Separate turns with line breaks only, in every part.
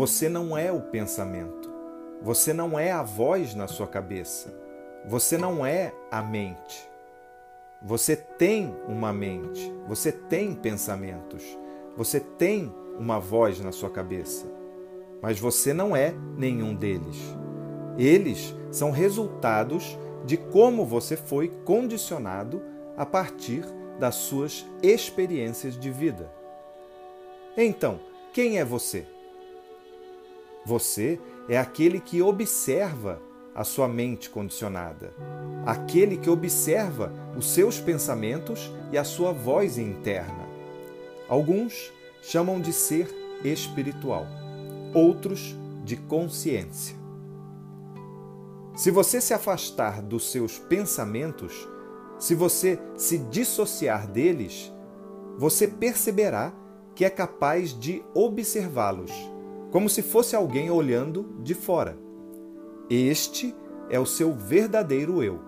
Você não é o pensamento. Você não é a voz na sua cabeça. Você não é a mente. Você tem uma mente, você tem pensamentos, você tem uma voz na sua cabeça, mas você não é nenhum deles. Eles são resultados de como você foi condicionado a partir das suas experiências de vida. Então, quem é você? Você é aquele que observa a sua mente condicionada, aquele que observa os seus pensamentos e a sua voz interna. Alguns chamam de ser espiritual, outros de consciência. Se você se afastar dos seus pensamentos, se você se dissociar deles, você perceberá que é capaz de observá-los, como se fosse alguém olhando de fora. Este é o seu verdadeiro eu.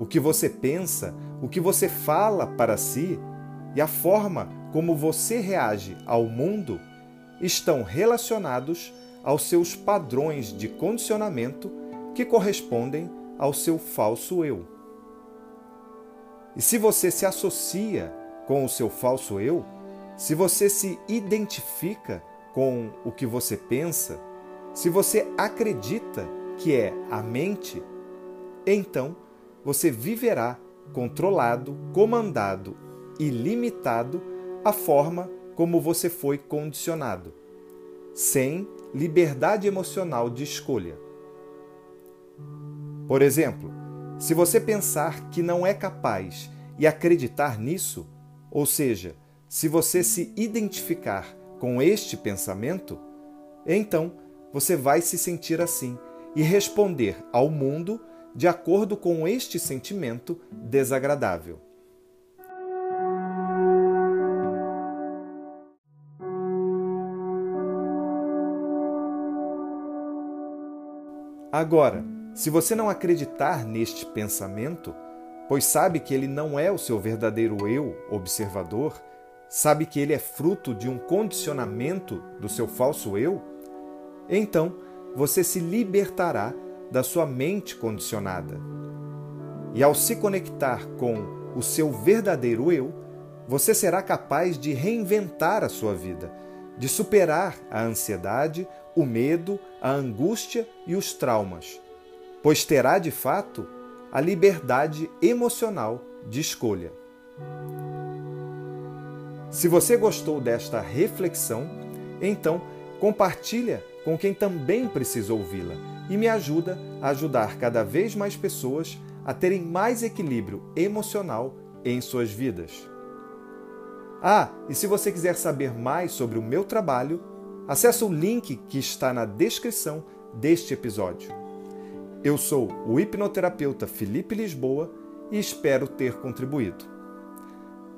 O que você pensa, o que você fala para si e a forma como você reage ao mundo estão relacionados aos seus padrões de condicionamento que correspondem ao seu falso eu. E se você se associa com o seu falso eu, se você se identifica com o que você pensa, se você acredita que é a mente, então você viverá controlado, comandado e limitado a forma como você foi condicionado, sem liberdade emocional de escolha. Por exemplo, se você pensar que não é capaz e acreditar nisso, ou seja, se você se identificar com este pensamento, então você vai se sentir assim e responder ao mundo de acordo com este sentimento desagradável. Agora, se você não acreditar neste pensamento, pois sabe que ele não é o seu verdadeiro eu observador, sabe que ele é fruto de um condicionamento do seu falso eu, então você se libertará da sua mente condicionada. E ao se conectar com o seu verdadeiro eu, você será capaz de reinventar a sua vida, de superar a ansiedade, o medo, a angústia e os traumas, pois terá de fato a liberdade emocional de escolha. Se você gostou desta reflexão, então compartilha com quem também precisa ouvi-la e me ajuda a ajudar cada vez mais pessoas a terem mais equilíbrio emocional em suas vidas. Ah, e se você quiser saber mais sobre o meu trabalho, Acesse o link que está na descrição deste episódio. Eu sou o hipnoterapeuta Felipe Lisboa e espero ter contribuído.